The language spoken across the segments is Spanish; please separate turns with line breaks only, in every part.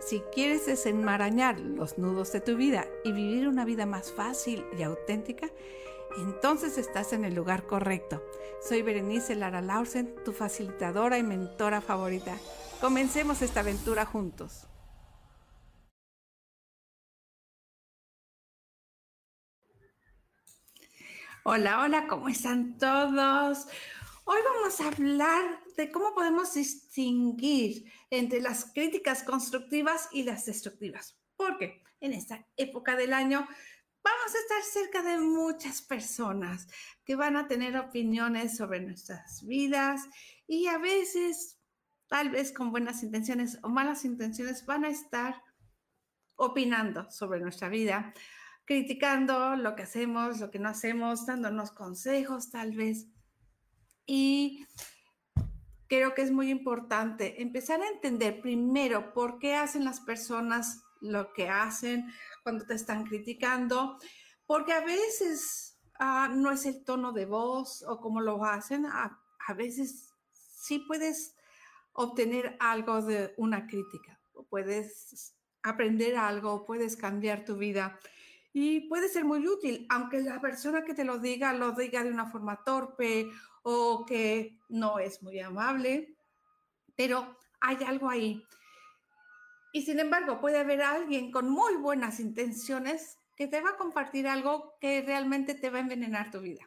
si quieres desenmarañar los nudos de tu vida y vivir una vida más fácil y auténtica, entonces estás en el lugar correcto. Soy Berenice Lara Lausen, tu facilitadora y mentora favorita. Comencemos esta aventura juntos. Hola, hola, ¿cómo están todos? Hoy vamos a hablar de cómo podemos distinguir entre las críticas constructivas y las destructivas. Porque en esta época del año vamos a estar cerca de muchas personas que van a tener opiniones sobre nuestras vidas y a veces, tal vez con buenas intenciones o malas intenciones, van a estar opinando sobre nuestra vida, criticando lo que hacemos, lo que no hacemos, dándonos consejos tal vez. Y creo que es muy importante empezar a entender primero por qué hacen las personas lo que hacen cuando te están criticando, porque a veces ah, no es el tono de voz o cómo lo hacen, a, a veces sí puedes obtener algo de una crítica, o puedes aprender algo, puedes cambiar tu vida y puede ser muy útil, aunque la persona que te lo diga lo diga de una forma torpe o que no es muy amable, pero hay algo ahí. Y sin embargo, puede haber alguien con muy buenas intenciones que te va a compartir algo que realmente te va a envenenar tu vida,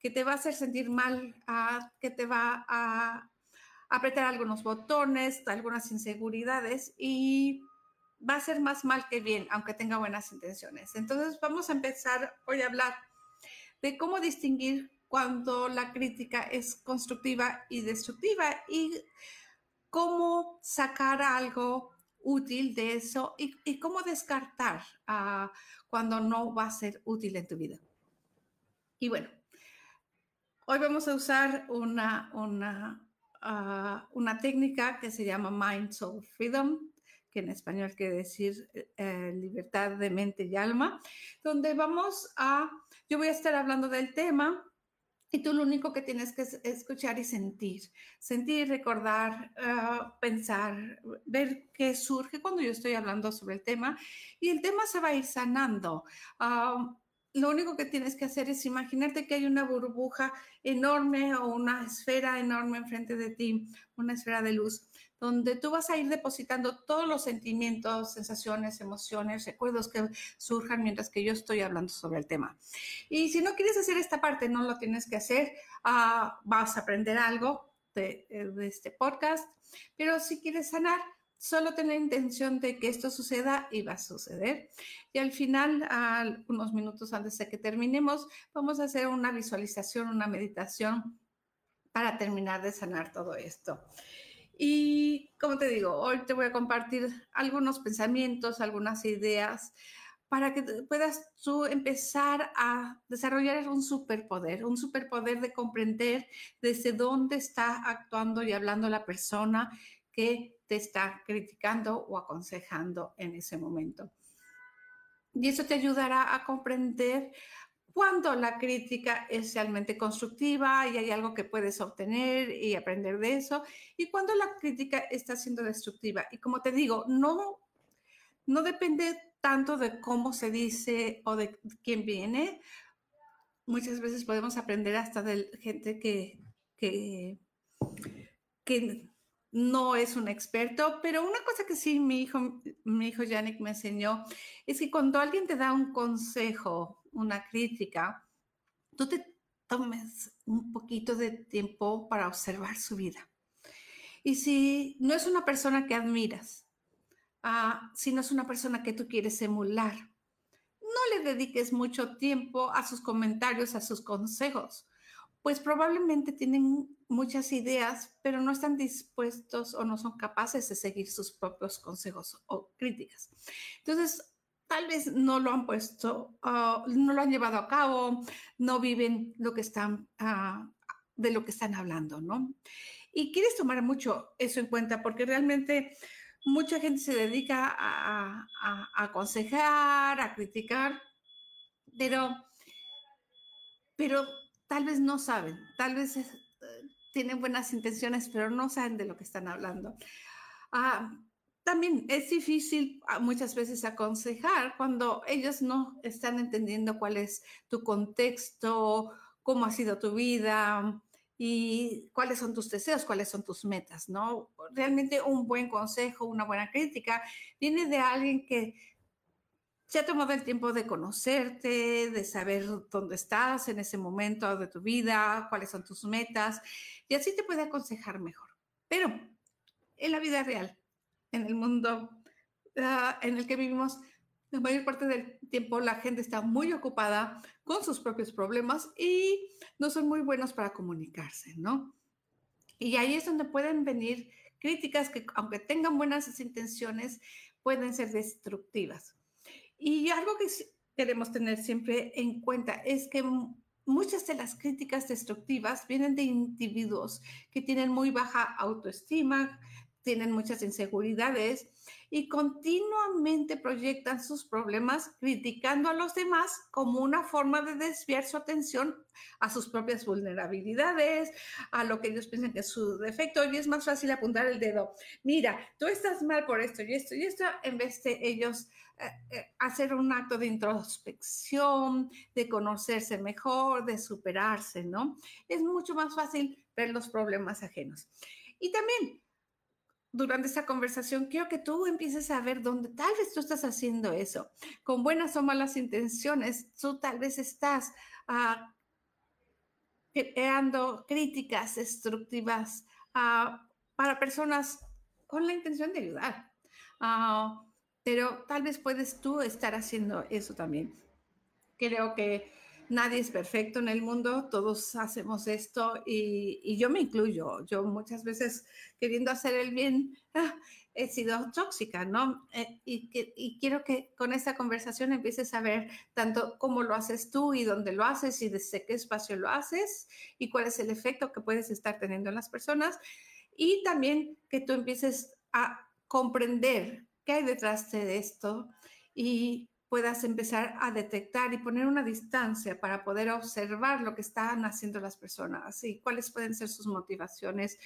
que te va a hacer sentir mal, ah, que te va a apretar algunos botones, algunas inseguridades y va a ser más mal que bien, aunque tenga buenas intenciones. Entonces vamos a empezar hoy a hablar de cómo distinguir cuando la crítica es constructiva y destructiva y cómo sacar algo útil de eso y, cómo descartar uh, cuando no va a ser útil en tu vida. Y bueno, hoy vamos a usar una, una, uh, una técnica que se llama Mind Soul Freedom que en español quiere decir eh, libertad de mente y alma, donde vamos a, yo voy a estar hablando del tema y tú lo único que tienes que escuchar y sentir, sentir, recordar, uh, pensar, ver qué surge cuando yo estoy hablando sobre el tema y el tema se va a ir sanando. Uh, lo único que tienes que hacer es imaginarte que hay una burbuja enorme o una esfera enorme enfrente de ti, una esfera de luz donde tú vas a ir depositando todos los sentimientos, sensaciones, emociones, recuerdos que surjan mientras que yo estoy hablando sobre el tema. Y si no quieres hacer esta parte, no lo tienes que hacer, ah, vas a aprender algo eh, de este podcast, pero si quieres sanar, solo ten la intención de que esto suceda y va a suceder. Y al final, unos minutos antes de que terminemos, vamos a hacer una visualización, una meditación para terminar de sanar todo esto. Y como te digo, hoy te voy a compartir algunos pensamientos, algunas ideas para que puedas tú empezar a desarrollar un superpoder, un superpoder de comprender desde dónde está actuando y hablando la persona que te está criticando o aconsejando en ese momento. Y eso te ayudará a comprender cuando la crítica es realmente constructiva y hay algo que puedes obtener y aprender de eso, y cuando la crítica está siendo destructiva. Y como te digo, no, no depende tanto de cómo se dice o de quién viene. Muchas veces podemos aprender hasta de gente que, que, que no es un experto, pero una cosa que sí mi hijo, mi hijo Yannick me enseñó es que cuando alguien te da un consejo una crítica, tú te tomes un poquito de tiempo para observar su vida. Y si no es una persona que admiras, ah, si no es una persona que tú quieres emular, no le dediques mucho tiempo a sus comentarios, a sus consejos, pues probablemente tienen muchas ideas, pero no están dispuestos o no son capaces de seguir sus propios consejos o críticas. Entonces, tal vez no lo han puesto, ah, no lo han llevado a cabo, no viven lo que están, ah, de lo que están hablando, ¿no? Y quieres tomar mucho eso en cuenta porque realmente mucha gente se dedica a, aconsejar, a criticar, pero, pero tal vez no saben, tal vez eh, tienen buenas intenciones, pero no saben de lo que están hablando. Ah, también es difícil ah, muchas veces aconsejar cuando ellos no están entendiendo cuál es tu contexto, cómo ha sido tu vida y cuáles son tus deseos, cuáles son tus metas, ¿no? Realmente un buen consejo, una buena crítica viene de alguien que se ha tomado el tiempo de conocerte, de saber dónde estás en ese momento de tu vida, cuáles son tus metas, y así te puede aconsejar mejor. Pero en la vida real, en el mundo ah, en el que vivimos, la mayor parte del tiempo la gente está muy ocupada con sus propios problemas y no son muy buenos para comunicarse, ¿no? Y ahí es donde pueden venir críticas que, aunque tengan buenas intenciones, pueden ser destructivas. Y algo que queremos tener siempre en cuenta es que muchas de las críticas destructivas vienen de individuos que tienen muy baja autoestima, tienen muchas inseguridades y continuamente proyectan sus problemas criticando a los demás como una forma de desviar su atención a sus propias vulnerabilidades, a lo que ellos piensan que es su defecto. Y es más fácil apuntar el dedo. Mira, tú estás mal por esto y esto y esto, en vez de ellos hacer un acto de introspección, de conocerse mejor, de superarse, ¿no? Es mucho más fácil ver los problemas ajenos. Y también durante esta conversación, quiero que tú empieces a ver dónde tal vez tú estás haciendo eso. Con buenas o malas intenciones, tú tal vez estás ah, creando críticas destructivas ah, para personas con la intención de ayudar. Ah, pero tal vez puedes tú estar haciendo eso también. Creo que nadie es perfecto en el mundo, todos hacemos esto y, yo me incluyo. Yo muchas veces queriendo hacer el bien ah, he sido tóxica, ¿no? Eh, y, y, quiero que con esta conversación empieces a ver tanto cómo lo haces tú y dónde lo haces y desde qué espacio lo haces y cuál es el efecto que puedes estar teniendo en las personas. Y también que tú empieces a comprender qué hay detrás de esto y puedas empezar a detectar y poner una distancia para poder observar lo que están haciendo las personas y cuáles pueden ser sus motivaciones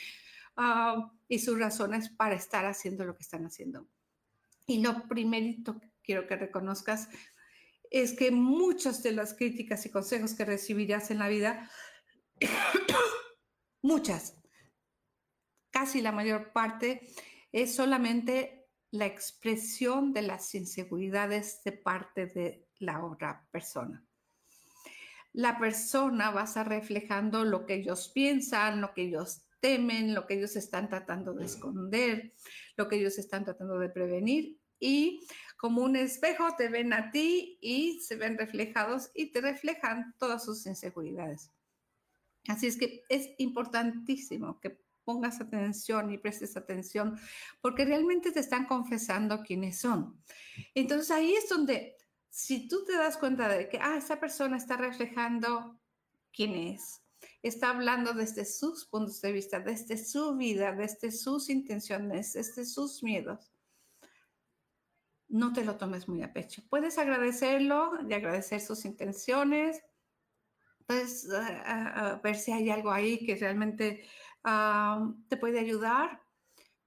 ah, y sus razones para estar haciendo lo que están haciendo. Y lo primerito que quiero que reconozcas es que muchas de las críticas y consejos que recibirás en la vida, muchas, casi la mayor parte, es solamente la expresión de las inseguridades de parte de la otra persona. La persona va a estar reflejando lo que ellos piensan, lo que ellos temen, lo que ellos están tratando de esconder, lo que ellos están tratando de prevenir y como un espejo te ven a ti y se ven reflejados y te reflejan todas sus inseguridades. Así es que es importantísimo que pongas atención y prestes atención, porque realmente te están confesando quiénes son. Entonces ahí es donde, si tú te das cuenta de que, ah, esa persona está reflejando quién es, está hablando desde sus puntos de vista, desde su vida, desde sus intenciones, desde sus miedos, no te lo tomes muy a pecho. Puedes agradecerlo y agradecer sus intenciones, puedes ah, ah, ah, ver si hay algo ahí que realmente te puede ayudar,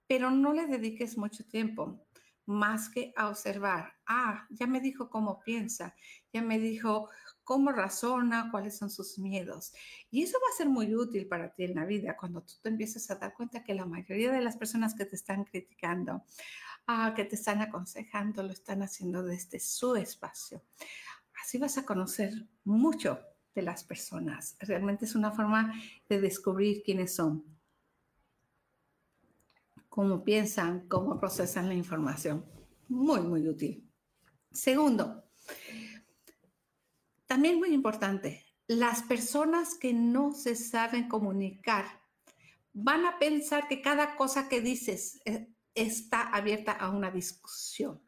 pero no le dediques mucho tiempo más que a observar. Ah, ya me dijo cómo piensa, ya me dijo cómo razona, cuáles son sus miedos. Y eso va a ser muy útil para ti en la vida cuando tú te empiezas a dar cuenta que la mayoría de las personas que te están criticando, ah, que te están aconsejando, lo están haciendo desde su espacio. Así vas a conocer mucho de las personas. Realmente es una forma de descubrir quiénes son, cómo piensan, cómo procesan la información. Muy, muy útil. Segundo, también muy importante, las personas que no se saben comunicar van a pensar que cada cosa que dices eh, está abierta a una discusión.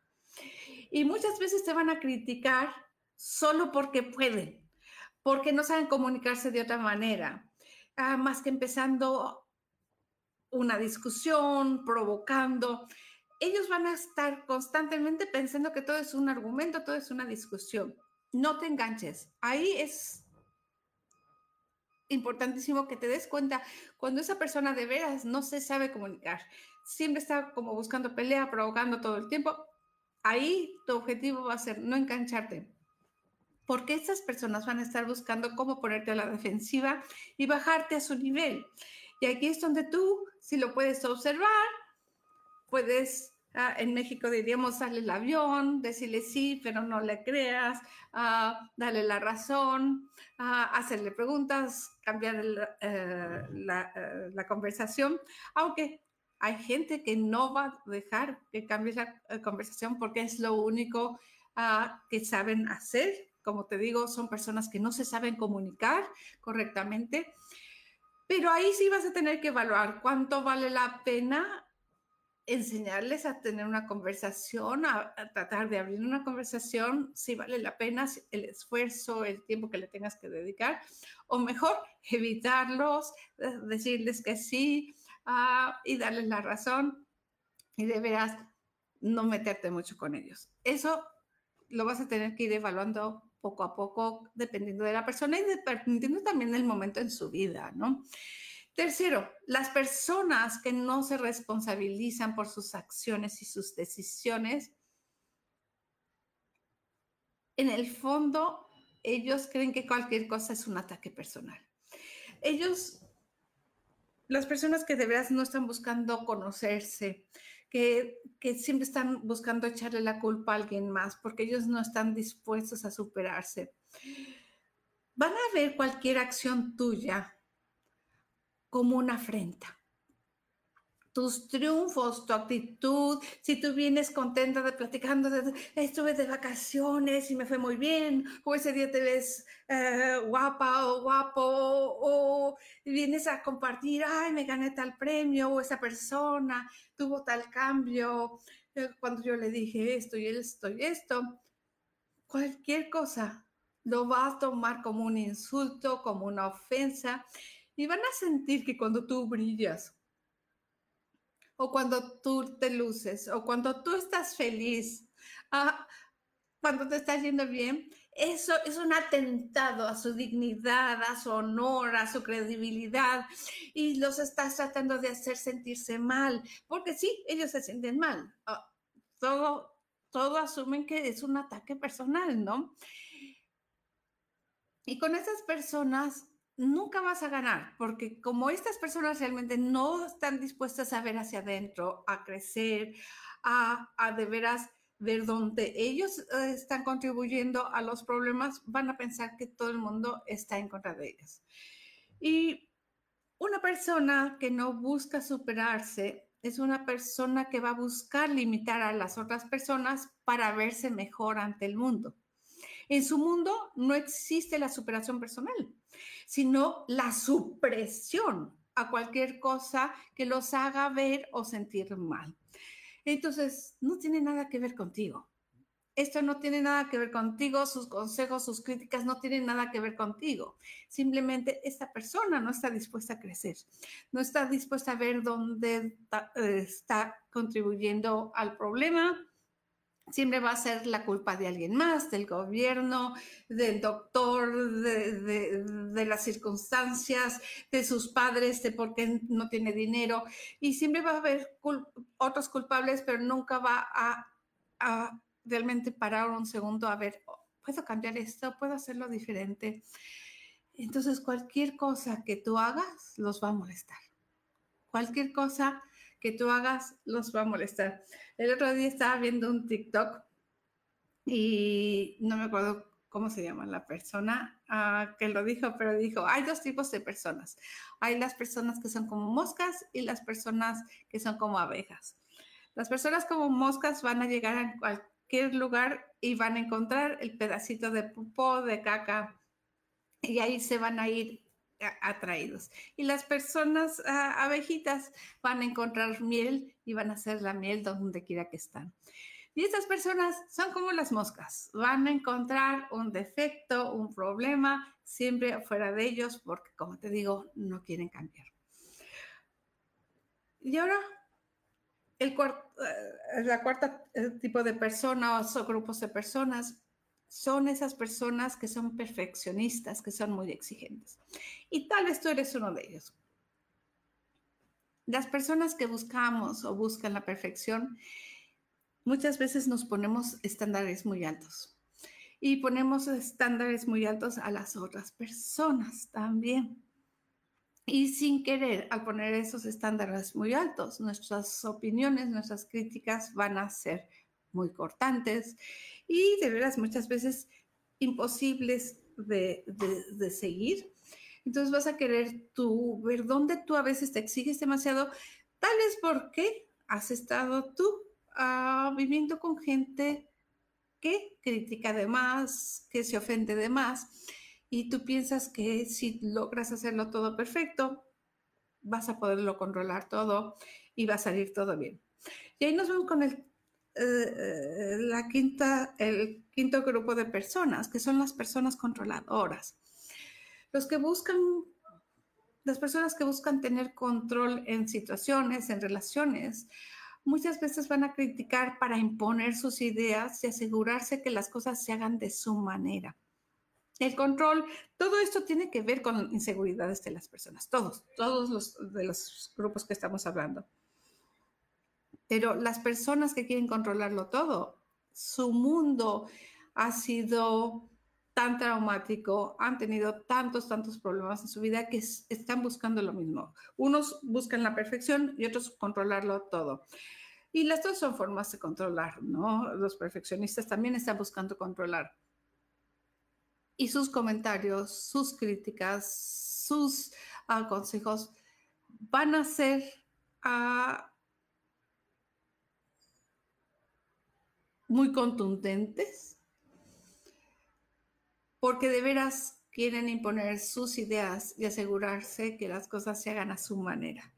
Y muchas veces te van a criticar solo porque pueden, porque no saben comunicarse de otra manera, ah, más que empezando una discusión, provocando. Ellos van a estar constantemente pensando que todo es un argumento, todo es una discusión. No te enganches. Ahí es importantísimo que te des cuenta cuando esa persona de veras no se sabe comunicar, siempre está como buscando pelea, provocando todo el tiempo. Ahí tu objetivo va a ser no engancharte, porque estas personas van a estar buscando cómo ponerte a la defensiva y bajarte a su nivel. Y aquí es donde tú, si lo puedes observar, puedes, ah, en México diríamos, darle el avión, decirle sí, pero no le creas, uh, darle la razón, uh, hacerle preguntas, cambiar eh, la, eh, la conversación, aunque hay gente que no va a dejar que cambie la eh, conversación porque es lo único que saben hacer como te digo, son personas que no se saben comunicar correctamente, pero ahí sí vas a tener que evaluar cuánto vale la pena enseñarles a tener una conversación, a, tratar de abrir una conversación, si vale la pena el esfuerzo, el tiempo que le tengas que dedicar, o mejor, evitarlos, decirles que sí ah, y darles la razón y de veras no meterte mucho con ellos. Eso lo vas a tener que ir evaluando poco a poco, dependiendo de la persona y dependiendo también del momento en su vida, ¿no? Tercero, las personas que no se responsabilizan por sus acciones y sus decisiones, en el fondo, ellos creen que cualquier cosa es un ataque personal. Ellos, las personas que de verdad no están buscando conocerse, que, siempre están buscando echarle la culpa a alguien más porque ellos no están dispuestos a superarse. Van a ver cualquier acción tuya como una afrenta tus triunfos, tu actitud, si tú vienes contenta de platicando, de, estuve de vacaciones y me fue muy bien, o ese día te ves eh, guapa o guapo, o vienes a compartir, ay, me gané tal premio, o esa persona tuvo tal cambio, eh, cuando yo le dije esto y esto y esto, cualquier cosa lo va a tomar como un insulto, como una ofensa, y van a sentir que cuando tú brillas, o cuando tú te luces, o cuando tú estás feliz, ah, cuando te está yendo bien, eso es un atentado a su dignidad, a su honor, a su credibilidad, y los estás tratando de hacer sentirse mal, porque sí, ellos se sienten mal. Ah, todo, todo asumen que es un ataque personal, ¿no? Y con esas personas nunca vas a ganar, porque como estas personas realmente no están dispuestas a ver hacia adentro, a crecer, a, de veras ver dónde ellos eh, están contribuyendo a los problemas, van a pensar que todo el mundo está en contra de ellos. Y una persona que no busca superarse es una persona que va a buscar limitar a las otras personas para verse mejor ante el mundo. En su mundo no existe la superación personal sino la supresión a cualquier cosa que los haga ver o sentir mal. Entonces, no tiene nada que ver contigo. Esto no tiene nada que ver contigo, sus consejos, sus críticas no tienen nada que ver contigo. Simplemente esta persona no está dispuesta a crecer, no está dispuesta a ver dónde está contribuyendo al problema siempre va a ser la culpa de alguien más, del gobierno, del doctor, de, las circunstancias, de sus padres, de por qué no tiene dinero. Y siempre va a haber otros culpables, pero nunca va a, realmente parar un segundo a ver, oh, puedo cambiar esto, puedo hacerlo diferente. Entonces, cualquier cosa que tú hagas los va a molestar. Cualquier cosa que tú hagas los va a molestar. El otro día estaba viendo un TikTok y no me acuerdo ¿cómo se llama? La persona ah, que lo dijo, pero dijo, hay dos tipos de personas. Hay las personas que son como moscas y las personas que son como abejas. Las personas como moscas van a llegar a cualquier lugar y van a encontrar el pedacito de pupó, de caca, y ahí se van a ir atraídos. Y las personas ah, abejitas van a encontrar miel y van a hacer la miel donde quiera que están. Y estas personas son como las moscas, van a encontrar un defecto, un problema, siempre fuera de ellos, porque como te digo, no quieren cambiar. Y ahora, el eh, la cuarta eh, tipo de personas o grupos de personas son esas personas que son perfeccionistas, que son muy exigentes. Y tal vez tú eres uno de ellos. Las personas que buscamos o buscan la perfección muchas veces nos ponemos estándares muy altos y ponemos estándares muy altos a las otras personas también. Y sin querer, al poner esos estándares muy altos, nuestras opiniones, nuestras críticas van a ser muy cortantes y de veras muchas veces imposibles de, seguir. Entonces vas a querer tú ver dónde tú a veces te exiges demasiado, tal es porque has estado tú viviendo con gente que critica de más, que se ofende de más, y tú piensas que si logras hacerlo todo perfecto, vas a poderlo controlar todo y va a salir todo bien. Y ahí nos vemos con el, eh, la quinta, el quinto grupo de personas, que son las personas controladoras. Los que buscan, las personas que buscan tener control en situaciones, en relaciones, muchas veces van a criticar para imponer sus ideas y asegurarse que las cosas se hagan de su manera. El control, todo esto tiene que ver con inseguridades de las personas, todos, todos los de los grupos que estamos hablando. Pero las personas que quieren controlarlo todo, su mundo ha sido tan traumático, han tenido tantos, tantos problemas en su vida que están buscando lo mismo. Unos buscan la perfección y otros controlarlo todo. Y las dos son formas de controlar, ¿no? Los perfeccionistas también están buscando controlar. Y sus comentarios, sus críticas, sus uh, consejos van a ser uh, muy contundentes porque de veras quieren imponer sus ideas y asegurarse que las cosas se hagan a su manera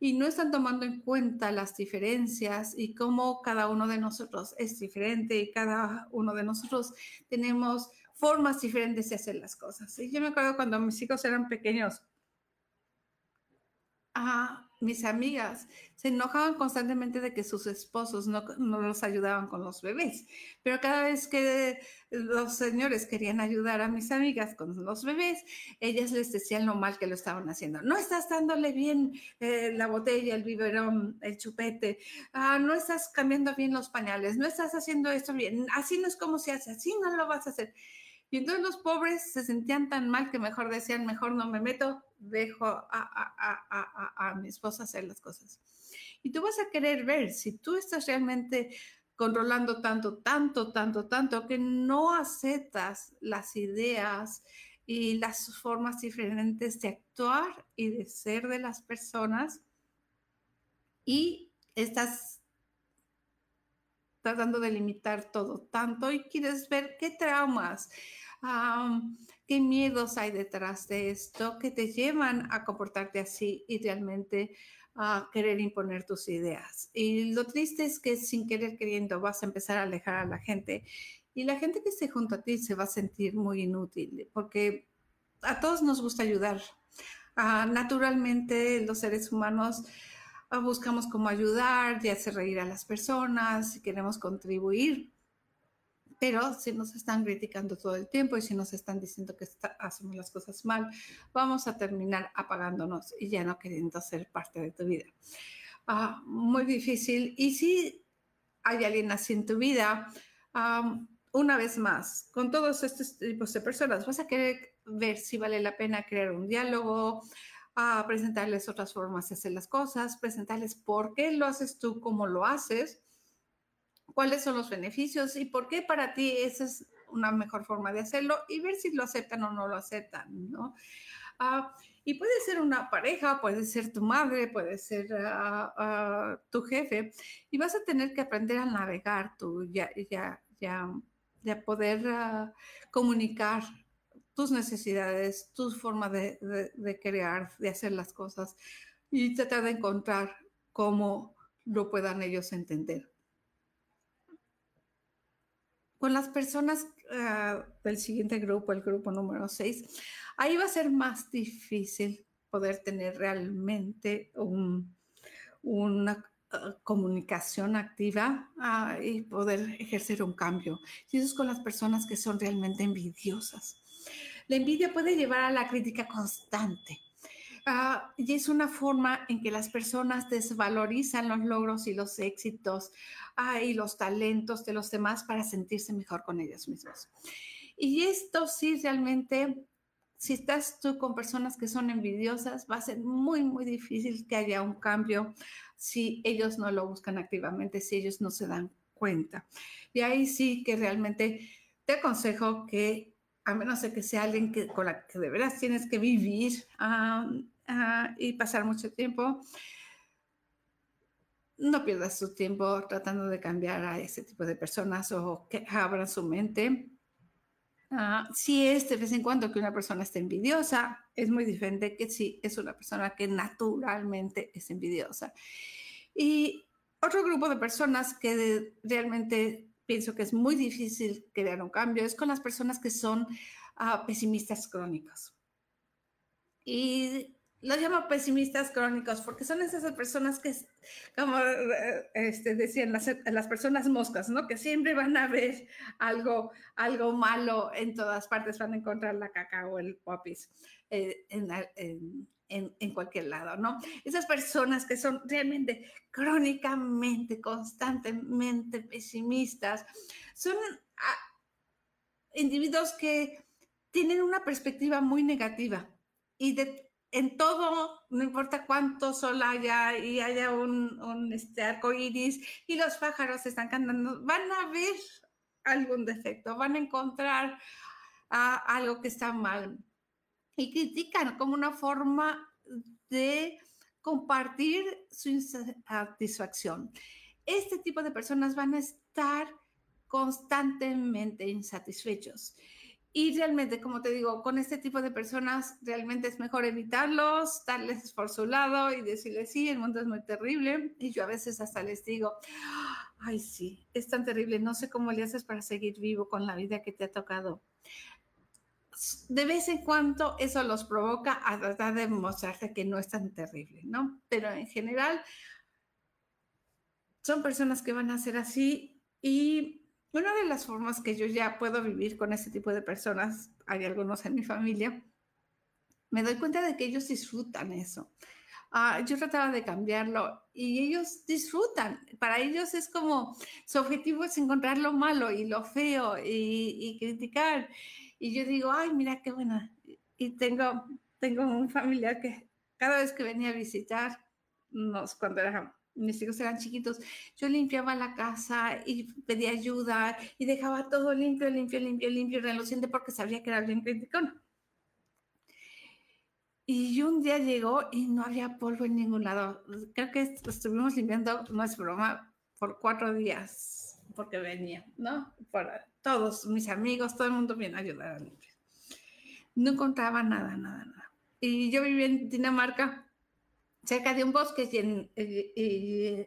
y no están tomando en cuenta las diferencias y cómo cada uno de nosotros es diferente y cada uno de nosotros tenemos formas diferentes de hacer las cosas. Y yo me acuerdo cuando mis hijos eran pequeños, ah, mis amigas se enojaban constantemente de que sus esposos no, no, los ayudaban con los bebés, pero cada vez que los señores querían ayudar a mis amigas con los bebés, ellas les decían lo mal que lo estaban haciendo. No estás dándole bien eh, la botella, el biberón, el chupete, ah, no estás cambiando bien los pañales, no estás haciendo esto bien, así no es como se hace, así no lo vas a hacer. Y entonces los pobres se sentían tan mal que mejor decían, mejor no me meto, dejo a, mi esposa hacer las cosas. Y tú vas a querer ver si tú estás realmente controlando tanto, tanto, tanto, tanto, que no aceptas las ideas y las formas diferentes de actuar y de ser de las personas y estás tratando de limitar todo tanto y quieres ver qué traumas, qué miedos hay detrás de esto que te llevan a comportarte así y realmente a querer imponer tus ideas. Y lo triste es que sin querer queriendo vas a empezar a alejar a la gente y la gente que esté junto a ti se va a sentir muy inútil porque a todos nos gusta ayudar. Ah, naturalmente los seres humanos ah, buscamos cómo ayudar y hacer reír a las personas queremos contribuir pero si nos están criticando todo el tiempo y si nos están diciendo que hacemos las cosas mal, vamos a terminar apagándonos y ya no queriendo ser parte de tu vida. Ah, muy difícil. Y si hay alguien así en tu vida, una vez más, con todos estos tipos de personas, vas a querer ver si vale la pena crear un diálogo, a presentarles otras formas de hacer las cosas, presentarles por qué lo haces tú como lo haces cuáles son los beneficios y por qué para ti esa es una mejor forma de hacerlo y ver si lo aceptan o no lo aceptan, ¿no? Ah, y puede ser una pareja, puede ser tu madre, puede ser ah, ah, tu jefe, y vas a tener que aprender a navegar tú, ya, ya, ya, ya poder comunicar tus necesidades, tu forma de, de, crear, de hacer las cosas y tratar de encontrar cómo lo puedan ellos entender. Con las personas del siguiente grupo, el grupo número 6, ahí va a ser más difícil poder tener realmente una ah, comunicación activa ah, y poder ejercer un cambio. Y eso es con las personas que son realmente envidiosas. La envidia puede llevar a la crítica constante. Ah, y es una forma en que las personas desvalorizan los logros y los éxitos y los talentos de los demás para sentirse mejor con ellos mismos. Y esto sí realmente si estás tú con personas que son envidiosas, va a ser muy, muy difícil que haya un cambio si ellos no lo buscan activamente, si ellos no se dan cuenta. Y ahí sí que realmente te aconsejo que, a menos de que sea alguien que, con la que de veras tienes que vivir ah, ah, y pasar mucho tiempo, no pierdas tu tiempo tratando de cambiar a ese tipo de personas o que abran su mente Ah, si es de vez en cuando que una persona está envidiosa, es muy diferente que si es una persona que naturalmente es envidiosa. Y otro grupo de personas que realmente pienso que es muy difícil crear un cambio es con las personas que son ah, pesimistas crónicos. Y los llamo pesimistas crónicos porque son esas personas que, como este, decían las, las, personas moscas, ¿no? Que siempre van a ver algo, algo malo en todas partes, van a encontrar la caca o el popis eh, en, en, en, cualquier lado, ¿no? Esas personas que son realmente crónicamente, constantemente pesimistas, son ah, individuos que tienen una perspectiva muy negativa y de en todo, no importa cuánto sol haya y haya un, un este, arco iris y los pájaros están cantando, van a ver algún defecto, van a encontrar ah, algo que está mal y critican como una forma de compartir su insatisfacción. Este tipo de personas van a estar constantemente insatisfechos. Y realmente, como te digo, con este tipo de personas realmente es mejor evitarlos, darles por su lado y decirles, sí, el mundo es muy terrible. Y yo a veces hasta les digo, ay, sí, es tan terrible, no sé cómo le haces para seguir vivo con la vida que te ha tocado. De vez en cuando eso los provoca a tratar de mostrarte que no es tan terrible, ¿no? Pero en general son personas que van a ser así y una de las formas que yo ya puedo vivir con ese tipo de personas, hay algunos en mi familia, me doy cuenta de que ellos disfrutan eso. Ah, yo trataba de cambiarlo y ellos disfrutan. Para ellos es como su objetivo es encontrar lo malo y lo feo y, criticar. Y yo digo, ay, mira qué buena. Y tengo, tengo un familiar que cada vez que venía a visitarnos cuando era mis hijos eran chiquitos, yo limpiaba la casa y pedía ayuda y dejaba todo limpio, limpio, limpio, limpio, reluciente porque sabía que era bien criticón. Y un día llegó y no había polvo en ningún lado. Creo que estuvimos limpiando, no es broma, por cuatro días, porque venía, ¿no? Por todos mis amigos, todo el mundo viene a ayudar a limpiar. No encontraba nada, nada, nada. Y yo vivía en Dinamarca cerca de un bosque y,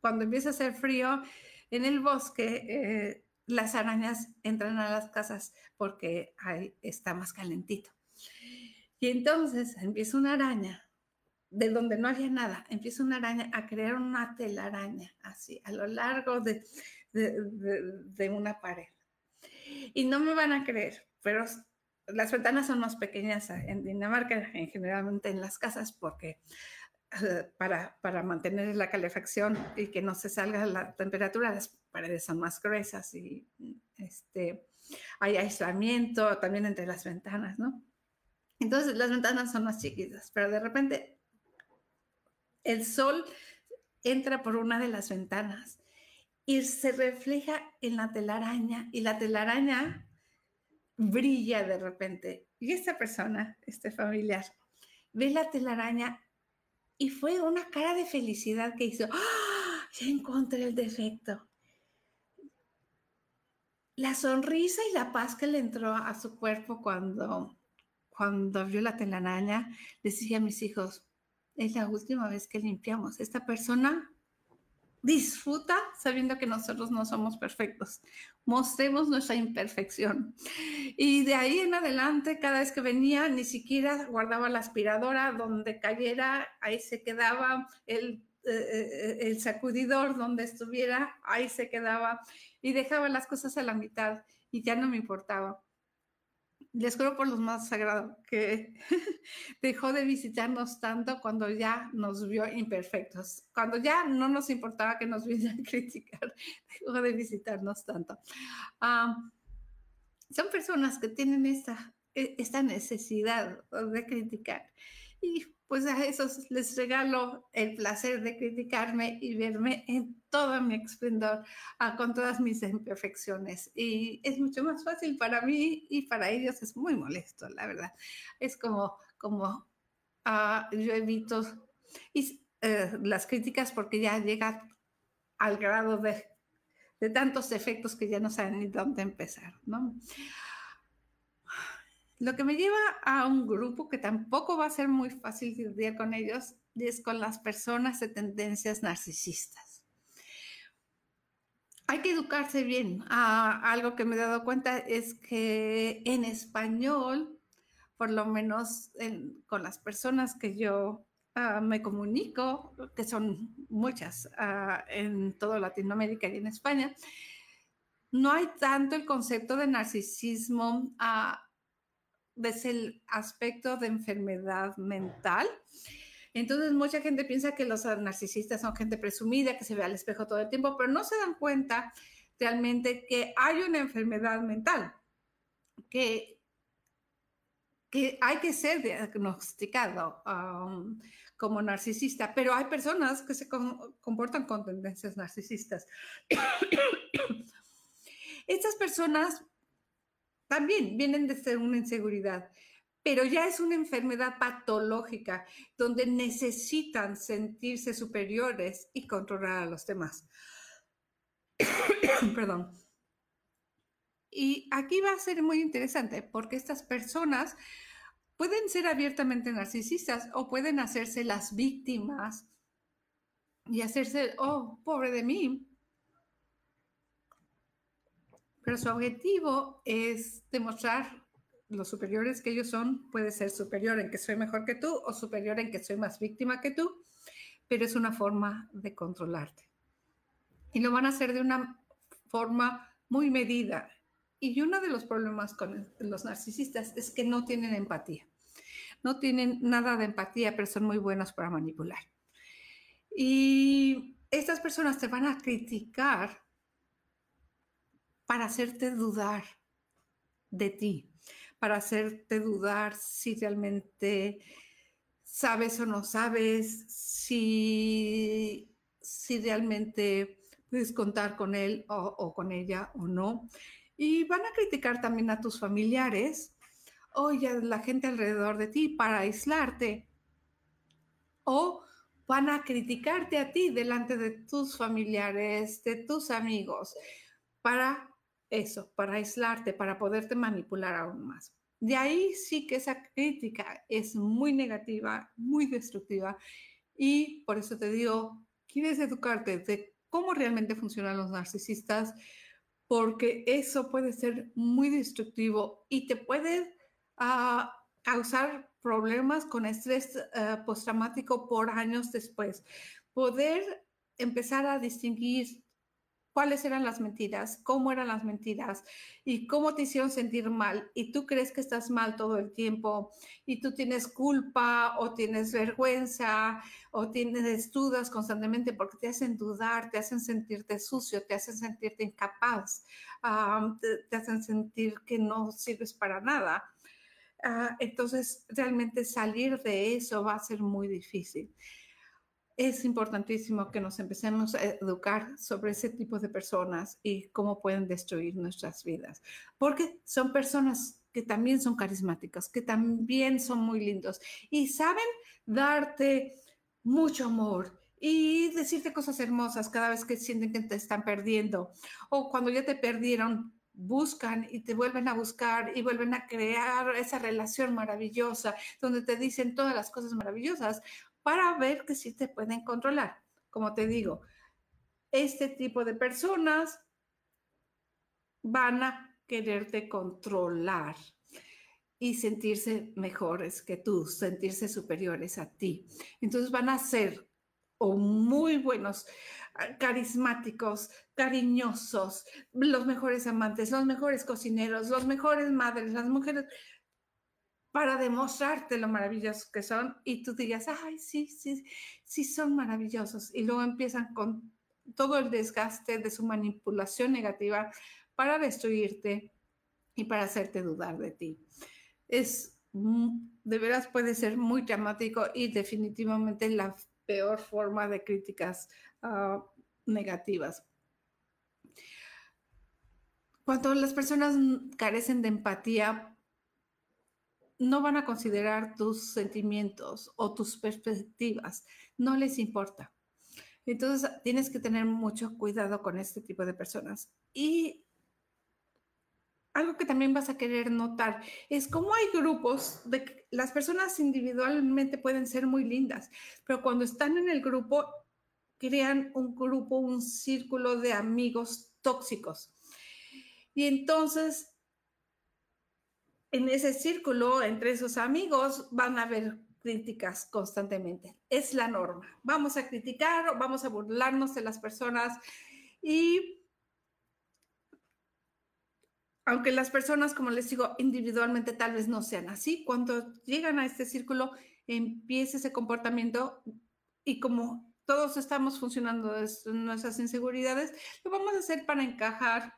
cuando empieza a hacer frío en el bosque, eh, las arañas entran a las casas porque ahí está más calentito. Y entonces empieza una araña, de donde no había nada, empieza una araña a crear una telaraña así, a lo largo de, de una pared. Y no me van a creer, pero las ventanas son más pequeñas en Dinamarca, en, generalmente en las casas, porque para, para, mantener la calefacción y que no se salga la temperatura, las paredes son más gruesas y este, hay aislamiento también entre las ventanas, ¿no? Entonces las ventanas son más chiquitas, pero de repente el sol entra por una de las ventanas y se refleja en la telaraña y la telaraña brilla de repente. Y esta persona, este familiar, ve la telaraña y fue una cara de felicidad que hizo, ¡Ah! ya encontré el defecto. La sonrisa y la paz que le entró a su cuerpo cuando, cuando vio la telaraña, les dije a mis hijos, es la última vez que limpiamos. Esta persona disfruta sabiendo que nosotros no somos perfectos. Mostremos nuestra imperfección. Y de ahí en adelante, cada vez que venía, ni siquiera guardaba la aspiradora donde cayera, ahí se quedaba el, eh, eh, el sacudidor donde estuviera, ahí se quedaba y dejaba las cosas a la mitad y ya no me importaba les juro por los más sagrados que dejó de visitarnos tanto cuando ya nos vio imperfectos, cuando ya no nos importaba que nos vinieran a criticar, dejó de visitarnos tanto. son personas que tienen esta, e, esta necesidad de criticar y pues a esos les regalo el placer de criticarme y verme en todo mi esplendor, con todas mis imperfecciones. Y es mucho más fácil para mí y para ellos es muy molesto, la verdad. Es como, como ah, yo evito y, eh, las críticas porque ya llega al grado de, de tantos efectos que ya no saben ni dónde empezar, ¿no? Lo que me lleva a un grupo que tampoco va a ser muy fácil lidiar con ellos es con las personas de tendencias narcisistas. Hay que educarse bien. Ah, algo que me he dado cuenta es que en español, por lo menos con las personas que yo ah, me comunico, que son muchas ah, en toda Latinoamérica y en España, no hay tanto el concepto de narcisismo desde el aspecto de enfermedad mental. Entonces, mucha gente piensa que los narcisistas son gente presumida, que se ve al espejo todo el tiempo, pero no se dan cuenta realmente que hay una enfermedad mental, que, que hay que ser diagnosticado um, como narcisista, pero hay personas que se comportan con tendencias narcisistas. Estas personas también vienen de ser una inseguridad, pero ya es una enfermedad patológica donde necesitan sentirse superiores y controlar a los demás. Perdón. Y aquí va a ser muy interesante porque estas personas pueden ser abiertamente narcisistas o pueden hacerse las víctimas y hacerse, oh, pobre de mí, pero su objetivo es demostrar los superiores que ellos son. Puede ser superior en que soy mejor que tú o superior en que soy más víctima que tú, pero es una forma de controlarte. Y lo van a hacer de una forma muy medida. Y uno de los problemas con los narcisistas es que no tienen empatía. No tienen nada de empatía, pero son muy buenos para manipular. Y estas personas te van a criticar para hacerte dudar de ti, para hacerte dudar si realmente sabes o no sabes, si, si realmente puedes contar con él o, con ella o no. Y van a criticar también a tus familiares o a la gente alrededor de ti para aislarte. O van a criticarte a ti delante de tus familiares, de tus amigos, para eso, para aislarte, para poderte manipular aún más. De ahí sí que esa crítica es muy negativa, muy destructiva y por eso te digo, quieres educarte de cómo realmente funcionan los narcisistas, porque eso puede ser muy destructivo y te puede ah, causar problemas con estrés ah, postraumático por años después. Poder empezar a distinguir cuáles eran las mentiras, cómo eran las mentiras y cómo te hicieron sentir mal y tú crees que estás mal todo el tiempo y tú tienes culpa o tienes vergüenza o tienes dudas constantemente porque te hacen dudar, te hacen sentirte sucio, te hacen sentirte incapaz, te, hacen sentir que no sirves para nada. Ah, entonces, realmente salir de eso va a ser muy difícil. Es importantísimo que nos empecemos a educar sobre ese tipo de personas y cómo pueden destruir nuestras vidas, porque son personas que también son carismáticas, que también son muy lindos y saben darte mucho amor y decirte cosas hermosas cada vez que sienten que te están perdiendo o cuando ya te perdieron buscan y te vuelven a buscar y vuelven a crear esa relación maravillosa donde te dicen todas las cosas maravillosas para ver que sí te pueden controlar. Como te digo, este tipo de personas van a quererte controlar y sentirse mejores que tú, sentirse superiores a ti. Entonces van a ser o muy buenos, ah, carismáticos, cariñosos, los mejores amantes, los mejores cocineros, los mejores madres, las mujeres, para demostrarte lo maravillosos que son y tú dirías, ay, sí, sí, sí son maravillosos. Y luego empiezan con todo el desgaste de su manipulación negativa para destruirte y para hacerte dudar de ti. Es, de veras puede ser muy dramático y definitivamente la peor forma de críticas ah, negativas. Cuando las personas carecen de empatía, no van a considerar tus sentimientos o tus perspectivas, no les importa. Entonces tienes que tener mucho cuidado con este tipo de personas. Y algo que también vas a querer notar es cómo hay grupos de las personas individualmente pueden ser muy lindas, pero cuando están en el grupo crean un grupo, un círculo de amigos tóxicos. Y entonces en ese círculo, entre esos amigos, van a haber críticas constantemente. Es la norma. Vamos a criticar, vamos a burlarnos de las personas y aunque las personas, como les digo, individualmente tal vez no sean así, cuando llegan a este círculo empieza ese comportamiento y como todos estamos funcionando de nuestras inseguridades, lo vamos a hacer para encajar,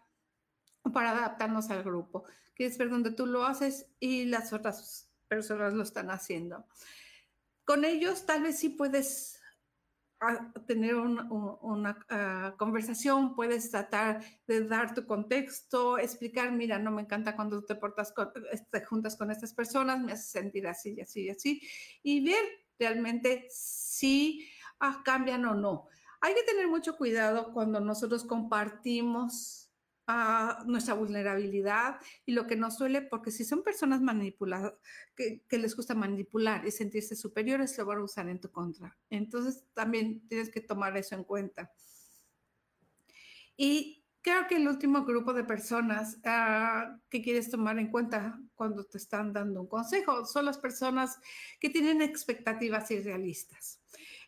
para adaptarnos al grupo que es donde tú lo haces y las otras personas lo están haciendo. Con ellos tal vez sí puedes ah, tener una ah, conversación, puedes tratar de dar tu contexto, explicar, mira, no me encanta cuando te portas te este, juntas con estas personas, me hace sentir así y así y así, y ver realmente si ah, cambian o no. Hay que tener mucho cuidado cuando nosotros compartimos nuestra vulnerabilidad y lo que nos suele, porque si son personas manipuladas, que, les gusta manipular y sentirse superiores, lo van a usar en tu contra. Entonces también tienes que tomar eso en cuenta. Y creo que el último grupo de personas ah, que quieres tomar en cuenta cuando te están dando un consejo son las personas que tienen expectativas irrealistas.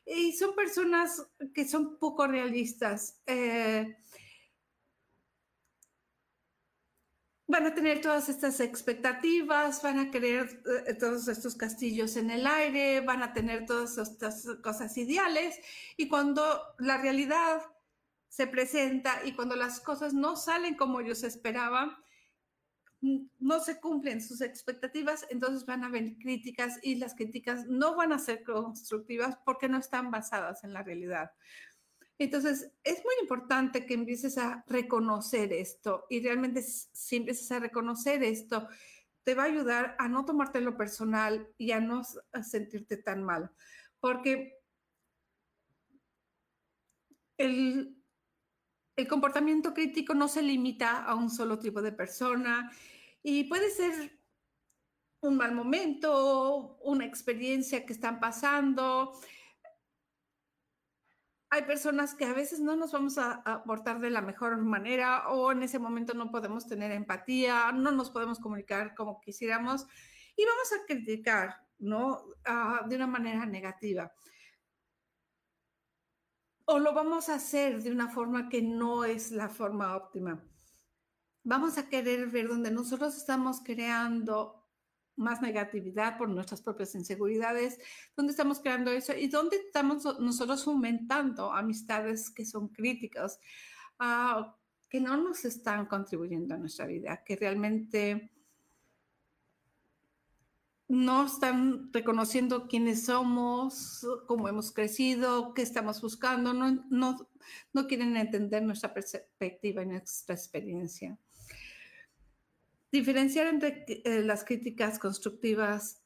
Y son personas que son poco realistas. Eh, van a tener todas estas expectativas, van a querer eh, todos estos castillos en el aire, van a tener todas estas cosas ideales y cuando la realidad se presenta y cuando las cosas no salen como ellos esperaban, no se cumplen sus expectativas, entonces van a haber críticas y las críticas no van a ser constructivas porque no están basadas en la realidad. Entonces, es muy importante que empieces a reconocer esto y realmente si empiezas a reconocer esto, te va a ayudar a no tomártelo personal y a no sentirte tan mal. Porque el, el comportamiento crítico no se limita a un solo tipo de persona y puede ser un mal momento, una experiencia que están pasando, hay personas que a veces no nos vamos a aportar de la mejor manera o en ese momento no podemos tener empatía, no nos podemos comunicar como quisiéramos y vamos a criticar, ¿no? Ah, de una manera negativa. O lo vamos a hacer de una forma que no es la forma óptima. Vamos a querer ver donde nosotros estamos creando más negatividad por nuestras propias inseguridades, dónde estamos creando eso y dónde estamos nosotros aumentando amistades que son críticas, uh, que no nos están contribuyendo a nuestra vida, que realmente no están reconociendo quiénes somos, cómo hemos crecido, qué estamos buscando, no, no, no quieren entender nuestra perspectiva y nuestra experiencia. Diferenciar entre eh, las críticas constructivas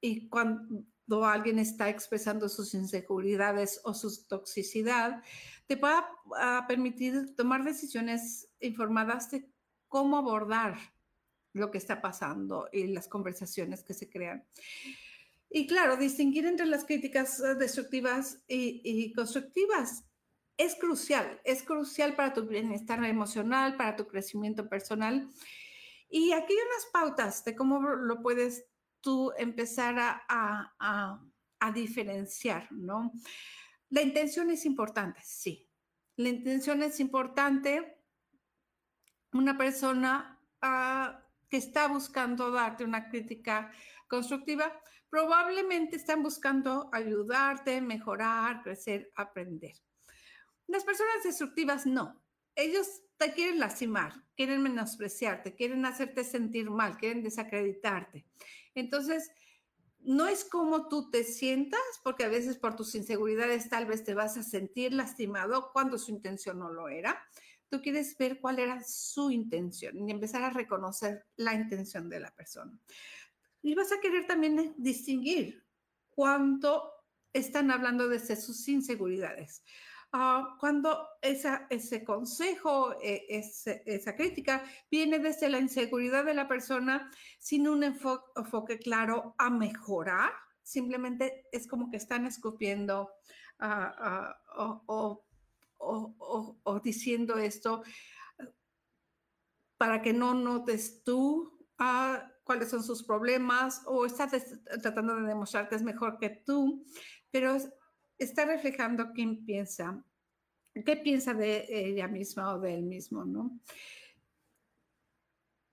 y cuando alguien está expresando sus inseguridades o su toxicidad, te va a permitir tomar decisiones informadas de cómo abordar lo que está pasando y las conversaciones que se crean. Y claro, distinguir entre las críticas eh, destructivas y, constructivas es crucial, es crucial para tu bienestar emocional, para tu crecimiento personal. Y aquí hay unas pautas de cómo lo puedes tú empezar a, diferenciar, ¿no? La intención es importante, sí. La intención es importante. Una persona uh, que está buscando darte una crítica constructiva, probablemente están buscando ayudarte, mejorar, crecer, aprender. Las personas destructivas no. Ellos te quieren lastimar, quieren menospreciarte, quieren hacerte sentir mal, quieren desacreditarte. Entonces, no es como tú te sientas, porque a veces por tus inseguridades tal vez te vas a sentir lastimado cuando su intención no lo era tú quieres ver cuál era su intención y empezar a reconocer la intención de la persona. Y vas a querer también distinguir cuánto están hablando desde sus inseguridades. Ah, cuando ese consejo, e, esa crítica viene desde la inseguridad de la persona sin un enfoque, claro a mejorar, simplemente es como que están escupiendo uh, o o, diciendo esto para que no notes tú cuáles son sus problemas o estás tratando de demostrar que es mejor que tú, pero está reflejando quién piensa, qué piensa de ella misma o de él mismo, ¿no?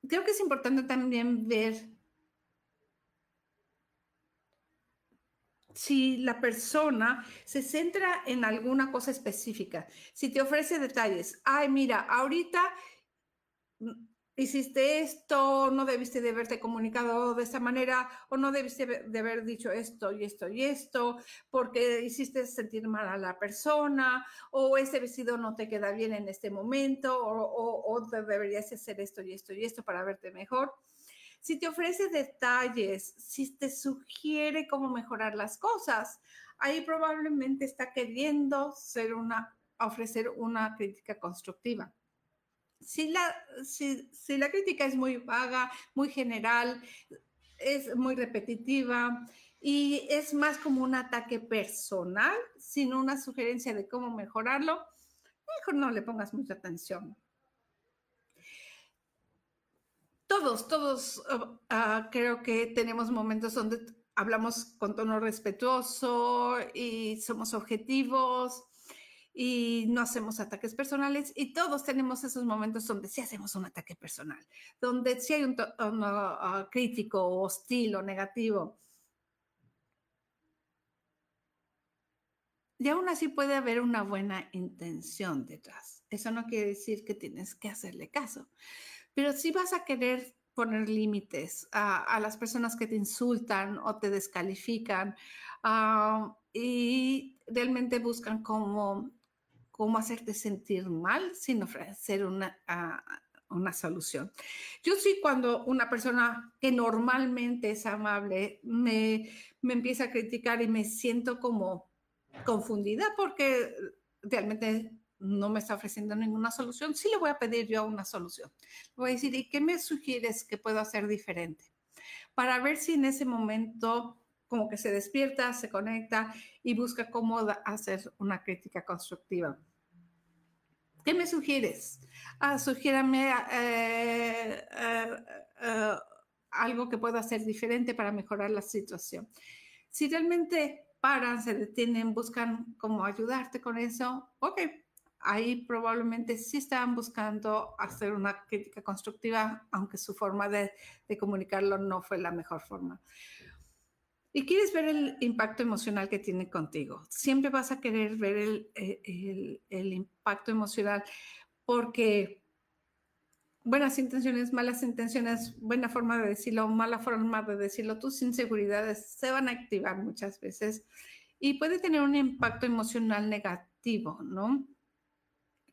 Creo que es importante también ver si la persona se centra en alguna cosa específica, si te ofrece detalles, ay, mira, ahorita hiciste esto, no debiste de haberte comunicado de esta manera, o no debiste de haber dicho esto y esto y esto, porque hiciste sentir mal a la persona, o ese vestido no te queda bien en este momento, o, o, o deberías hacer esto y esto y esto para verte mejor si te ofrece detalles, si te sugiere cómo mejorar las cosas, ahí probablemente está queriendo ser una, ofrecer una crítica constructiva. Si la, si, si la crítica es muy vaga, muy general, es muy repetitiva y es más como un ataque personal, sin una sugerencia de cómo mejorarlo, mejor no le pongas mucha atención. todos, todos uh, uh, creo que tenemos momentos donde hablamos con tono respetuoso y somos objetivos y no hacemos ataques personales y todos tenemos esos momentos donde sí hacemos un ataque personal, donde sí hay un uh, crítico, hostil o negativo. Y aún así puede haber una buena intención detrás. Eso no quiere decir que tienes que hacerle caso. Pero si vas a querer poner límites a, las personas que te insultan o te descalifican ah, y realmente buscan cómo, cómo hacerte sentir mal sin ofrecer una, ah, una solución. Yo sí, cuando una persona que normalmente es amable me, me empieza a criticar y me siento como confundida porque realmente no me está ofreciendo ninguna solución, sí le voy a pedir yo una solución. Le voy a decir, ¿y qué me sugieres que puedo hacer diferente? Para ver si en ese momento como que se despierta, se conecta y busca cómo hacer una crítica constructiva. ¿Qué me sugieres? Ah, sugiérame eh, eh, eh, algo que pueda hacer diferente para mejorar la situación. Si realmente paran, se detienen, buscan cómo ayudarte con eso, ok, ahí probablemente sí estaban buscando hacer una crítica constructiva, aunque su forma de, comunicarlo no fue la mejor forma. Y quieres ver el impacto emocional que tiene contigo. Siempre vas a querer ver el, el impacto emocional porque buenas intenciones, malas intenciones, buena forma de decirlo, mala forma de decirlo, tus inseguridades se van a activar muchas veces y puede tener un impacto emocional negativo, ¿no?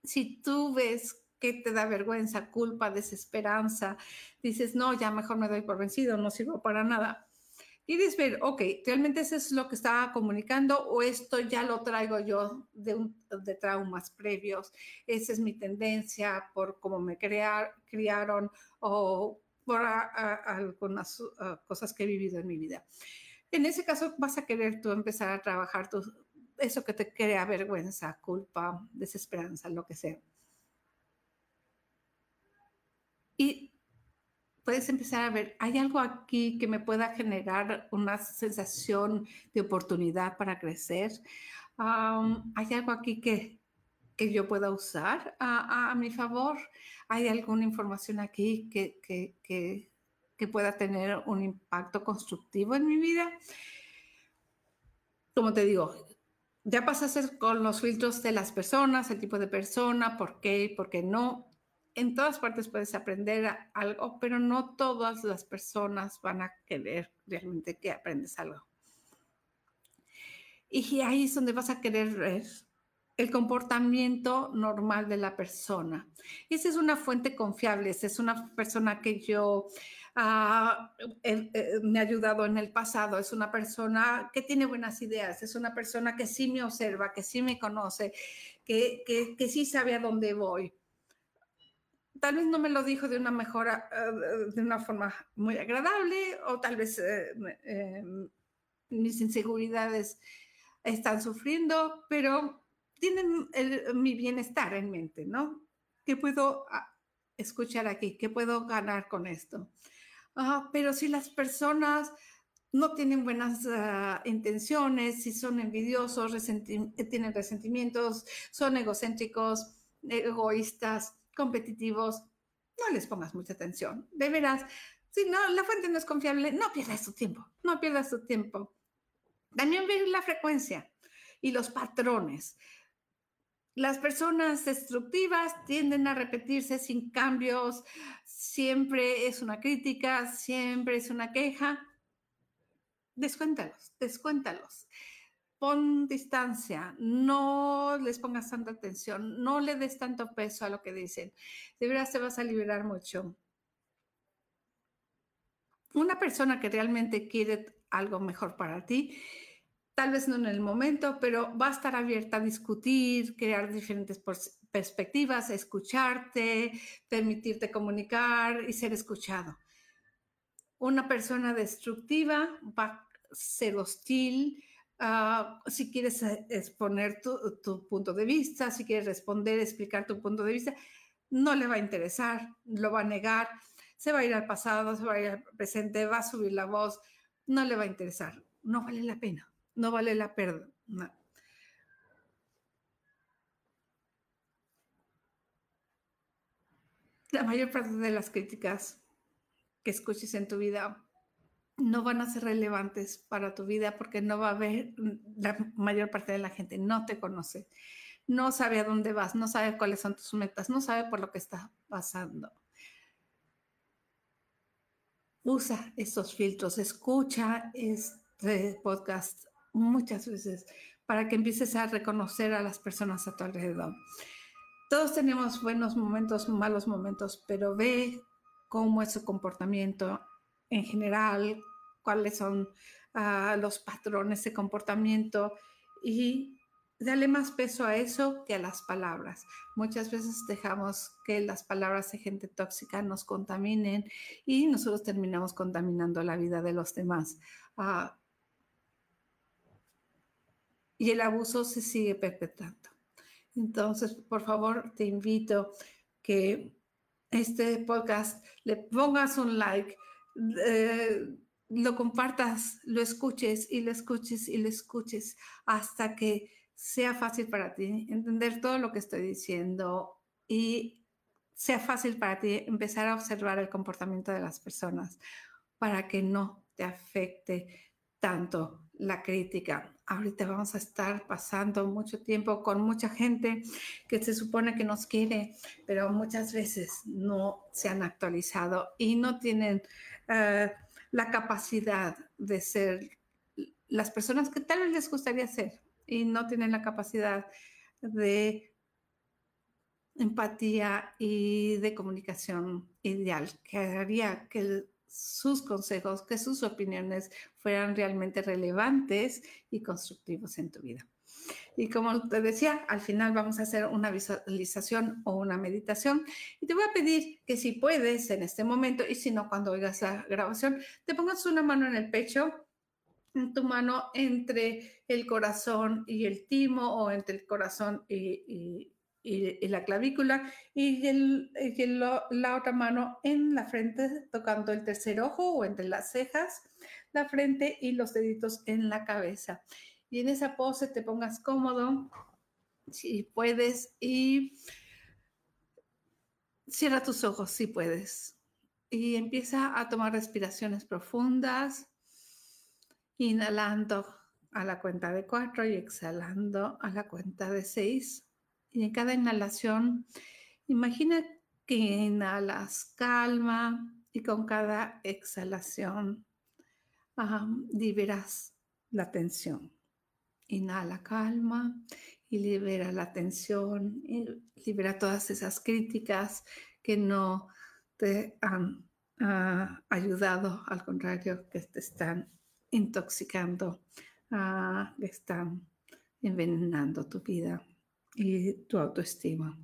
Si tú ves que te da vergüenza, culpa, desesperanza, dices, no, ya mejor me doy por vencido, no sirvo para nada. Dices ver, ok, ¿realmente eso es lo que estaba comunicando o esto ya lo traigo yo de, de traumas previos? Esa es mi tendencia por cómo me criaron o por algunas cosas que he vivido en mi vida. En ese caso vas a querer tú empezar a trabajar tu, eso que te crea vergüenza, culpa, desesperanza, lo que sea. Y puedes empezar a ver, ¿hay algo aquí que me pueda generar una sensación de oportunidad para crecer? ¿Hay algo aquí que, que yo pueda usar a, a, mi favor? ¿Hay alguna información aquí que, que, que, que pueda tener un impacto constructivo en mi vida? Como te digo, ya pasaste con los filtros de las personas, el tipo de persona, por qué por qué no en todas partes puedes aprender algo, pero no todas las personas van a querer realmente que aprendes algo. Y ahí es donde vas a querer ver el comportamiento normal de la persona. Esa es una fuente confiable, esa es una persona que yo ah, me ha ayudado en el pasado, es una persona que tiene buenas ideas, es una persona que sí me observa, que sí me conoce, que, que, que sí sabe a dónde voy tal vez no me lo dijo de una mejora, eh, de una forma muy agradable, o tal vez eh, em, mis inseguridades están sufriendo, pero tienen mi bienestar en mente, ¿no? ¿Qué puedo ah, escuchar aquí? ¿Qué puedo ganar con esto? Ah, pero si las personas no tienen buenas ah, intenciones, si son envidiosos, tienen resentimientos, son egocéntricos, egoístas, competitivos, no les pongas mucha atención. De veras, si no, la fuente no es confiable, no pierdas tu tiempo, no pierdas tu tiempo. También ver la frecuencia y los patrones. Las personas destructivas tienden a repetirse sin cambios, siempre es una crítica, siempre es una queja. Descuéntalos, descuéntalos pon distancia, no les pongas tanta atención, no le des tanto peso a lo que dicen. De verdad te vas a liberar mucho. Una persona que realmente quiere algo mejor para ti, tal vez no en el momento, pero va a estar abierta a discutir, crear diferentes perspectivas, escucharte, permitirte comunicar y ser escuchado. Una persona destructiva va a ser hostil, Ah, si quieres eh, exponer tu, punto de vista, si quieres responder, explicar tu punto de vista, no le va a interesar, lo va a negar, se va a ir al pasado, se va a ir al presente, va a subir la voz, no le va a interesar, no vale la pena, no vale la pena. La mayor parte de las críticas que escuches en tu vida no van a ser relevantes para tu vida porque no va a haber, mm, la mayor parte de la gente no te conoce, no sabe a dónde vas, no sabe cuáles son tus metas, no sabe por lo que está pasando. Usa esos filtros, escucha este podcast muchas veces para que empieces a reconocer a las personas a tu alrededor. Todos tenemos buenos momentos, malos momentos, pero ve cómo es su comportamiento en general, cuáles son ah, los patrones de comportamiento y dale más peso a eso que a las palabras. Muchas veces dejamos que las palabras de gente tóxica nos contaminen y nosotros terminamos contaminando la vida de los demás. Ah, y el abuso se sigue perpetrando. Entonces, por favor, te invito que este podcast le pongas un like, eh, lo compartas, lo escuches y lo escuches y lo escuches hasta que sea fácil para ti entender todo lo que estoy diciendo y sea fácil para ti empezar a observar el comportamiento de las personas para que no te afecte tanto la crítica. Ahorita vamos a estar pasando mucho tiempo con mucha gente que se supone que nos quiere, pero muchas veces no se han actualizado y no tienen eh, la capacidad de ser las personas que tal vez les gustaría ser y no tienen la capacidad de empatía y de comunicación ideal, que haría que sus consejos, que sus opiniones fueran realmente relevantes y constructivos en tu vida. Y como te decía, al final vamos a hacer una visualización o una meditación y te voy a pedir que si puedes en este momento y si no cuando oigas la grabación, te pongas una mano en el pecho, tu mano entre el corazón y el timo o entre el corazón y, y, la clavícula y, el, la otra mano en la frente tocando el tercer ojo o entre las cejas, la frente y los deditos en la cabeza. Y en esa pose te pongas cómodo, si puedes, y cierra tus ojos si puedes. Y empieza a tomar respiraciones profundas, inhalando a la cuenta de cuatro y exhalando a la cuenta de seis. Y en cada inhalación, imagina que inhalas calma y con cada exhalación liberas la tensión. Inhala calma y libera la tensión y libera todas esas críticas que no te han ah, ayudado, al contrario, que te están intoxicando, ah, que están envenenando tu vida y tu autoestima.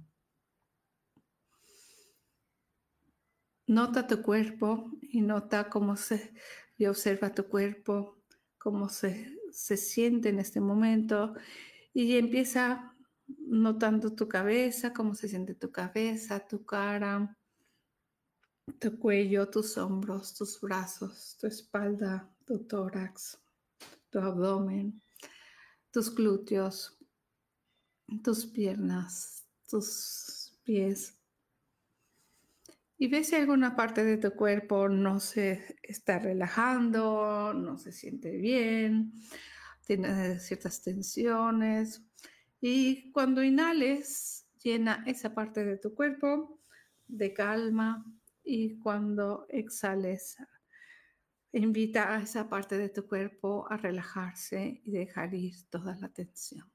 Nota tu cuerpo y nota cómo se y observa tu cuerpo, cómo se, se siente en este momento y empieza notando tu cabeza, cómo se siente tu cabeza, tu cara, tu cuello, tus hombros, tus brazos, tu espalda, tu tórax, tu abdomen, tus glúteos, tus piernas, tus pies. Y ves si alguna parte de tu cuerpo no se está relajando, no se siente bien, tiene ciertas tensiones. Y cuando inhales, llena esa parte de tu cuerpo de calma. Y cuando exhales, invita a esa parte de tu cuerpo a relajarse y dejar ir toda la tensión.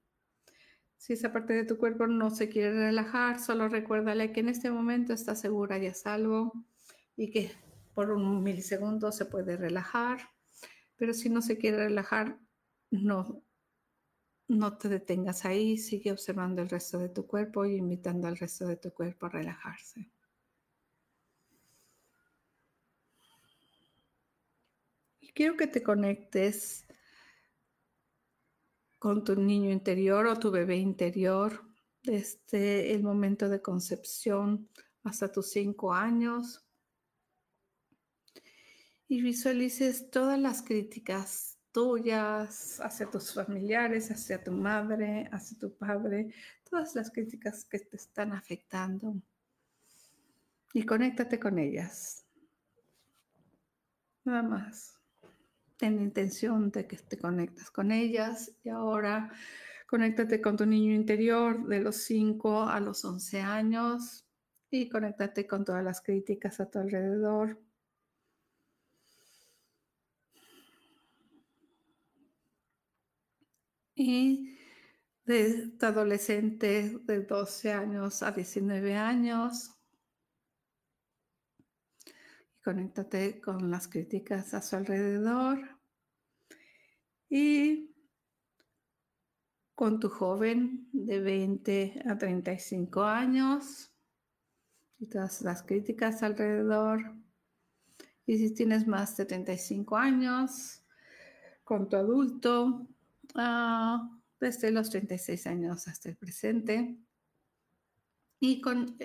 Si esa parte de tu cuerpo no se quiere relajar, solo recuérdale que en este momento está segura y a salvo y que por un milisegundo se puede relajar. Pero si no se quiere relajar, no, no te detengas ahí, sigue observando el resto de tu cuerpo y invitando al resto de tu cuerpo a relajarse. Quiero que te conectes con tu niño interior o tu bebé interior desde el momento de concepción hasta tus cinco años. Y visualices todas las críticas tuyas hacia tus familiares, hacia tu madre, hacia tu padre, todas las críticas que te están afectando. Y conéctate con ellas. Nada más ten intención de que te conectas con ellas y ahora conéctate con tu niño interior de los 5 a los 11 años y conéctate con todas las críticas a tu alrededor. Y de tu adolescente de 12 años a 19 años, conéctate con las críticas a su alrededor y con tu joven de 20 a 35 años y todas las críticas alrededor. Y si tienes más de 35 años, con tu adulto, ah, desde los 36 años hasta el presente. Y con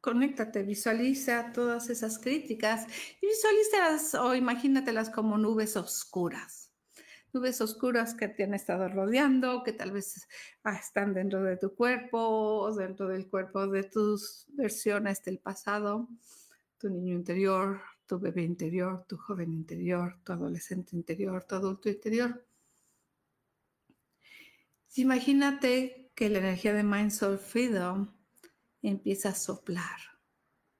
conéctate, visualiza todas esas críticas y visualízalas o imagínatelas como nubes oscuras. Nubes oscuras que te han estado rodeando, que tal vez ah, están dentro de tu cuerpo dentro del cuerpo de tus versiones del pasado, tu niño interior, tu bebé interior, tu joven interior, tu adolescente interior, tu adulto interior. Imagínate que la energía de Mind Soul Freedom empieza a soplar,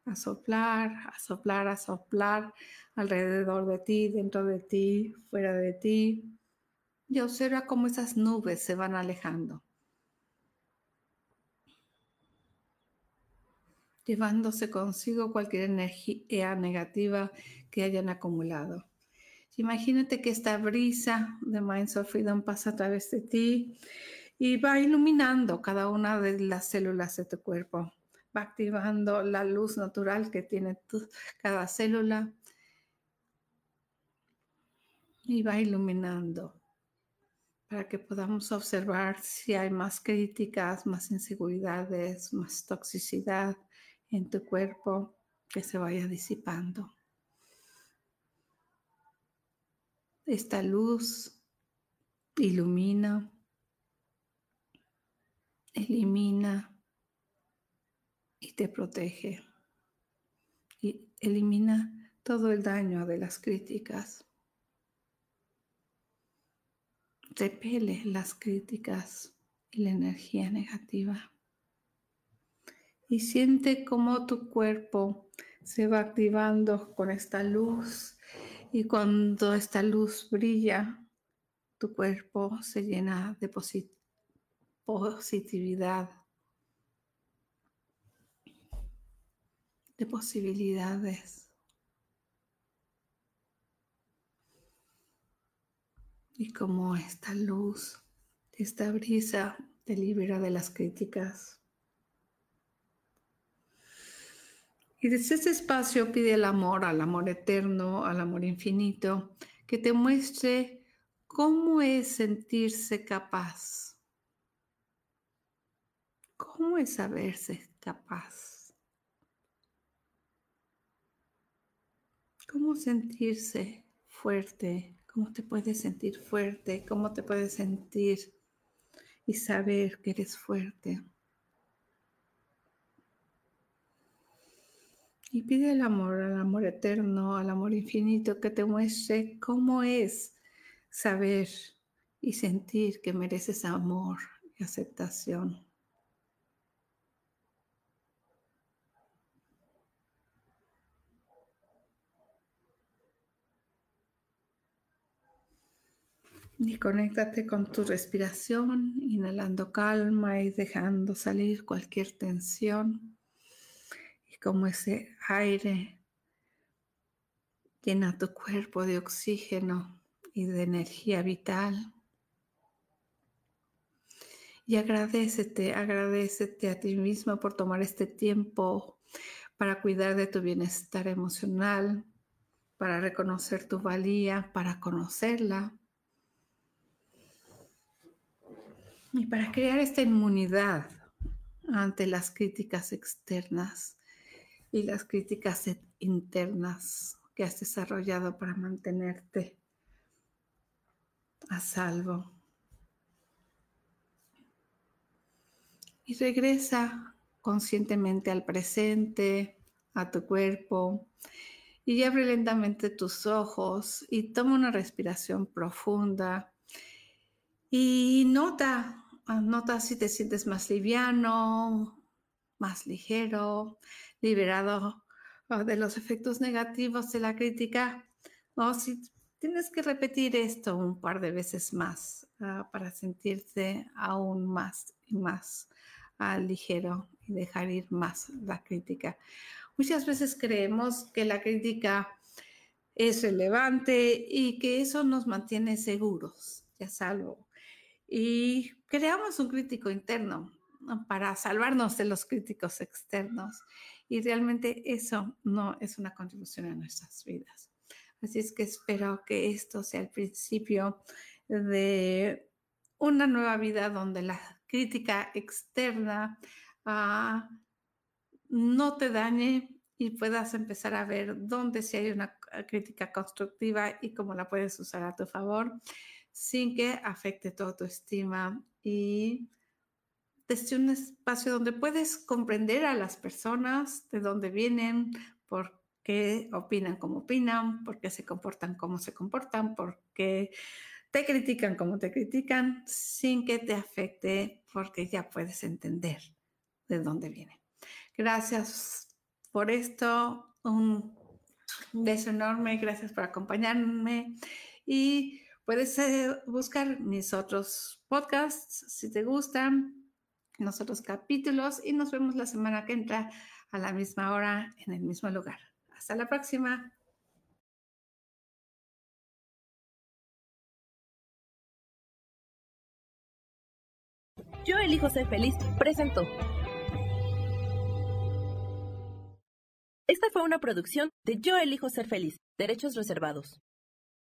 a soplar, a soplar, a soplar alrededor de ti, dentro de ti, fuera de ti. Y observa cómo esas nubes se van alejando. llevándose consigo cualquier energía negativa que hayan acumulado. Imagínate que esta brisa de Minds of Freedom pasa a través de ti y va iluminando cada una de las células de tu cuerpo. Va activando la luz natural que tiene cada célula y va iluminando para que podamos observar si hay más críticas, más inseguridades, más toxicidad, en tu cuerpo que se vaya disipando. Esta luz ilumina, elimina y te protege. Y elimina todo el daño de las críticas. Repele las críticas y la energía negativa. Y siente cómo tu cuerpo se va activando con esta luz. Y cuando esta luz brilla, tu cuerpo se llena de positividad, de posibilidades. Y como esta luz, esta brisa te libera de las críticas Y desde ese espacio pide el amor, al amor eterno, al amor infinito, que te muestre cómo es sentirse capaz. ¿Cómo es saberse capaz? ¿Cómo sentirse fuerte? ¿Cómo te puedes sentir fuerte? ¿Cómo te puedes sentir y saber que eres fuerte? Y pide al amor, al amor eterno, al amor infinito, que te muestre cómo es saber y sentir que mereces amor y aceptación. Y conéctate con tu respiración, inhalando calma y dejando salir cualquier tensión como ese aire llena tu cuerpo de oxígeno y de energía vital. Y agradecete, agradecete a ti mismo por tomar este tiempo para cuidar de tu bienestar emocional, para reconocer tu valía, para conocerla y para crear esta inmunidad ante las críticas externas y las críticas internas que has desarrollado para mantenerte a salvo. Y regresa conscientemente al presente, a tu cuerpo, y abre lentamente tus ojos y toma una respiración profunda y nota, nota si te sientes más liviano, más ligero, liberado ah, de los efectos negativos de la crítica, o si tienes que repetir esto un par de veces más ah, para sentirte aún más y más ah, ligero y dejar ir más la crítica. Muchas veces creemos que la crítica es relevante y que eso nos mantiene seguros, ya salvo. Y creamos un crítico interno para salvarnos de los críticos externos. Y realmente eso no es una contribución a nuestras vidas. Así es que espero que esto sea el principio de una nueva vida donde la crítica externa ah, no te dañe y puedas empezar a ver dónde si hay una crítica constructiva y cómo la puedes usar a tu favor sin que afecte tu estima y desde un espacio donde puedes comprender a las personas, de dónde vienen, por qué opinan como opinan, por qué se comportan como se comportan, por qué te critican como te critican, sin que te afecte, porque ya puedes entender de dónde viene. Gracias por esto, un beso enorme, gracias por acompañarme y puedes eh, buscar mis otros podcasts si te gustan, los otros capítulos y nos vemos la semana que entra a la misma hora en el mismo lugar. Hasta la próxima.
Yo elijo ser feliz, presentó. Esta fue una producción de Yo elijo ser feliz, derechos reservados.